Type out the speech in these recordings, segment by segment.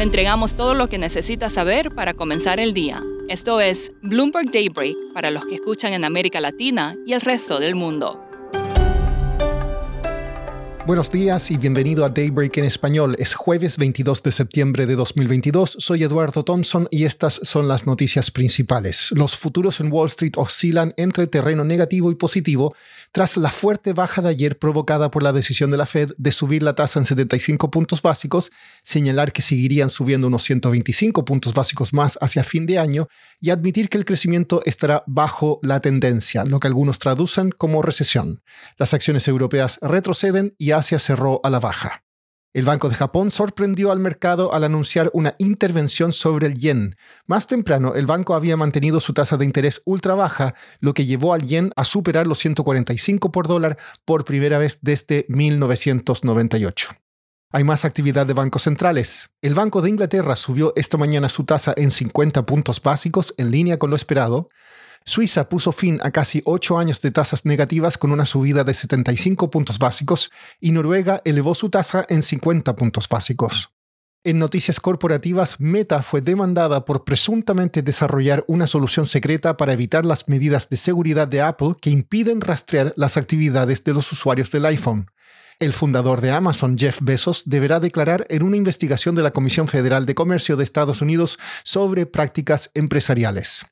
Le entregamos todo lo que necesita saber para comenzar el día. Esto es Bloomberg Daybreak para los que escuchan en América Latina y el resto del mundo. Buenos días y bienvenido a Daybreak en español. Es jueves 22 de septiembre de 2022. Soy Eduardo Thompson y estas son las noticias principales. Los futuros en Wall Street oscilan entre terreno negativo y positivo tras la fuerte baja de ayer provocada por la decisión de la Fed de subir la tasa en 75 puntos básicos, señalar que seguirían subiendo unos 125 puntos básicos más hacia fin de año y admitir que el crecimiento estará bajo la tendencia, lo que algunos traducen como recesión. Las acciones europeas retroceden y Asia cerró a la baja. El Banco de Japón sorprendió al mercado al anunciar una intervención sobre el yen. Más temprano, el banco había mantenido su tasa de interés ultra baja, lo que llevó al yen a superar los 145 por dólar por primera vez desde 1998. Hay más actividad de bancos centrales. El Banco de Inglaterra subió esta mañana su tasa en 50 puntos básicos en línea con lo esperado. Suiza puso fin a casi ocho años de tasas negativas con una subida de 75 puntos básicos y Noruega elevó su tasa en 50 puntos básicos. En noticias corporativas, Meta fue demandada por presuntamente desarrollar una solución secreta para evitar las medidas de seguridad de Apple que impiden rastrear las actividades de los usuarios del iPhone. El fundador de Amazon, Jeff Bezos, deberá declarar en una investigación de la Comisión Federal de Comercio de Estados Unidos sobre prácticas empresariales.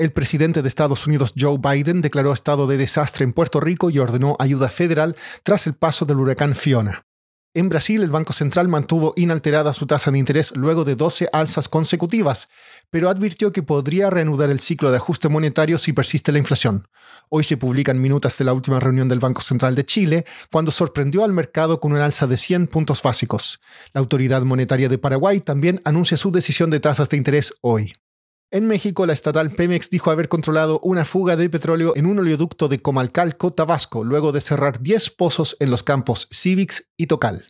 El presidente de Estados Unidos, Joe Biden, declaró estado de desastre en Puerto Rico y ordenó ayuda federal tras el paso del huracán Fiona. En Brasil, el Banco Central mantuvo inalterada su tasa de interés luego de 12 alzas consecutivas, pero advirtió que podría reanudar el ciclo de ajuste monetario si persiste la inflación. Hoy se publican minutas de la última reunión del Banco Central de Chile, cuando sorprendió al mercado con una alza de 100 puntos básicos. La autoridad monetaria de Paraguay también anuncia su decisión de tasas de interés hoy. En México, la estatal Pemex dijo haber controlado una fuga de petróleo en un oleoducto de Comalcalco, Tabasco, luego de cerrar 10 pozos en los campos Civix y Tocal.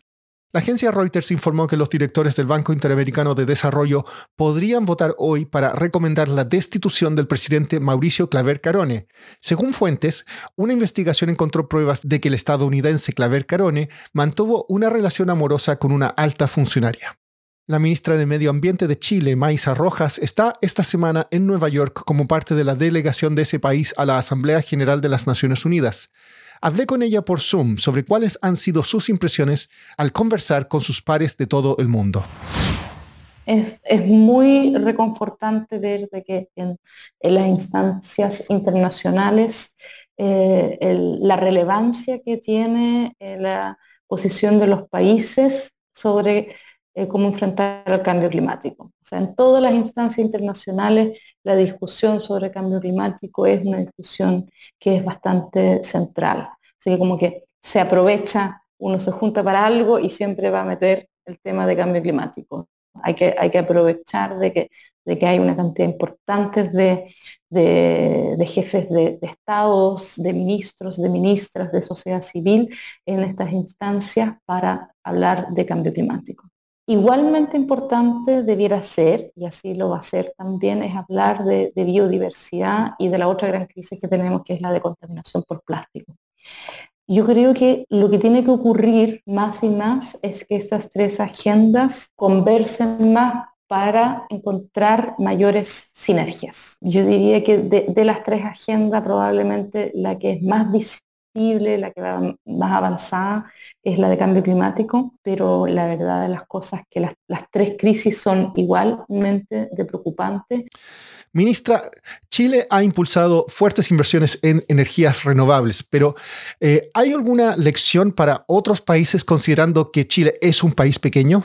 La agencia Reuters informó que los directores del Banco Interamericano de Desarrollo podrían votar hoy para recomendar la destitución del presidente Mauricio Claver Carone. Según fuentes, una investigación encontró pruebas de que el estadounidense Claver Carone mantuvo una relación amorosa con una alta funcionaria. La ministra de Medio Ambiente de Chile, Maisa Rojas, está esta semana en Nueva York como parte de la delegación de ese país a la Asamblea General de las Naciones Unidas. Hablé con ella por Zoom sobre cuáles han sido sus impresiones al conversar con sus pares de todo el mundo. Es, muy reconfortante ver que en, las instancias internacionales eh, la relevancia que tiene eh, la posición de los países sobre eh, cómo enfrentar el cambio climático. O sea, en todas las instancias internacionales la discusión sobre cambio climático es una discusión que es bastante central. Así que como que se aprovecha, uno se junta para algo y siempre va a meter el tema de cambio climático. Hay que, hay que aprovechar de que, de que hay una cantidad importante de, de, jefes de, de, estados, de ministros, de ministras, de sociedad civil en estas instancias para hablar de cambio climático. Igualmente importante debiera ser, y así lo va a ser también, es hablar de, biodiversidad y de la otra gran crisis que tenemos, que es la de contaminación por plástico. Yo creo que lo que tiene que ocurrir más y más es que estas tres agendas conversen más para encontrar mayores sinergias. Yo diría que de, de las tres agendas probablemente la que es más visible la que va más avanzada es la de cambio climático, pero la verdad de las cosas es que las, tres crisis son igualmente de preocupantes. Ministra, Chile ha impulsado fuertes inversiones en energías renovables, pero eh, ¿hay alguna lección para otros países considerando que Chile es un país pequeño?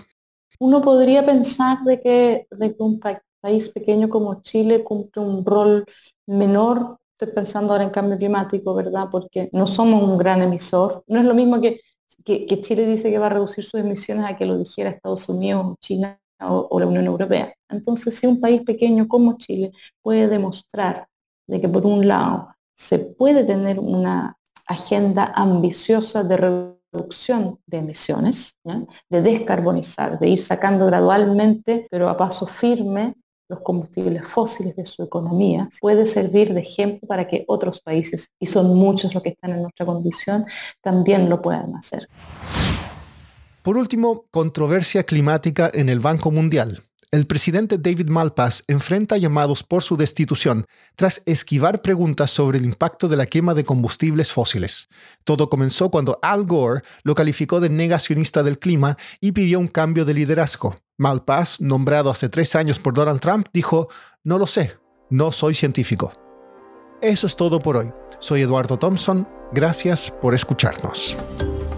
Uno podría pensar de que, de que un país pequeño como Chile cumple un rol menor Estoy pensando ahora en cambio climático, ¿verdad? Porque no somos un gran emisor. No es lo mismo que, que, Chile dice que va a reducir sus emisiones a que lo dijera Estados Unidos, China o, la Unión Europea. Entonces, si un país pequeño como Chile puede demostrar de que por un lado se puede tener una agenda ambiciosa de reducción de emisiones, de descarbonizar, de ir sacando gradualmente, pero a paso firme, los combustibles fósiles de su economía, puede servir de ejemplo para que otros países, y son muchos los que están en nuestra condición, también lo puedan hacer. Por último, controversia climática en el Banco Mundial. El presidente David Malpass enfrenta llamados por su destitución tras esquivar preguntas sobre el impacto de la quema de combustibles fósiles. Todo comenzó cuando Al Gore lo calificó de negacionista del clima y pidió un cambio de liderazgo. Malpass, nombrado hace tres años por Donald Trump, dijo, no lo sé, no soy científico. Eso es todo por hoy. Soy Eduardo Thompson. Gracias por escucharnos.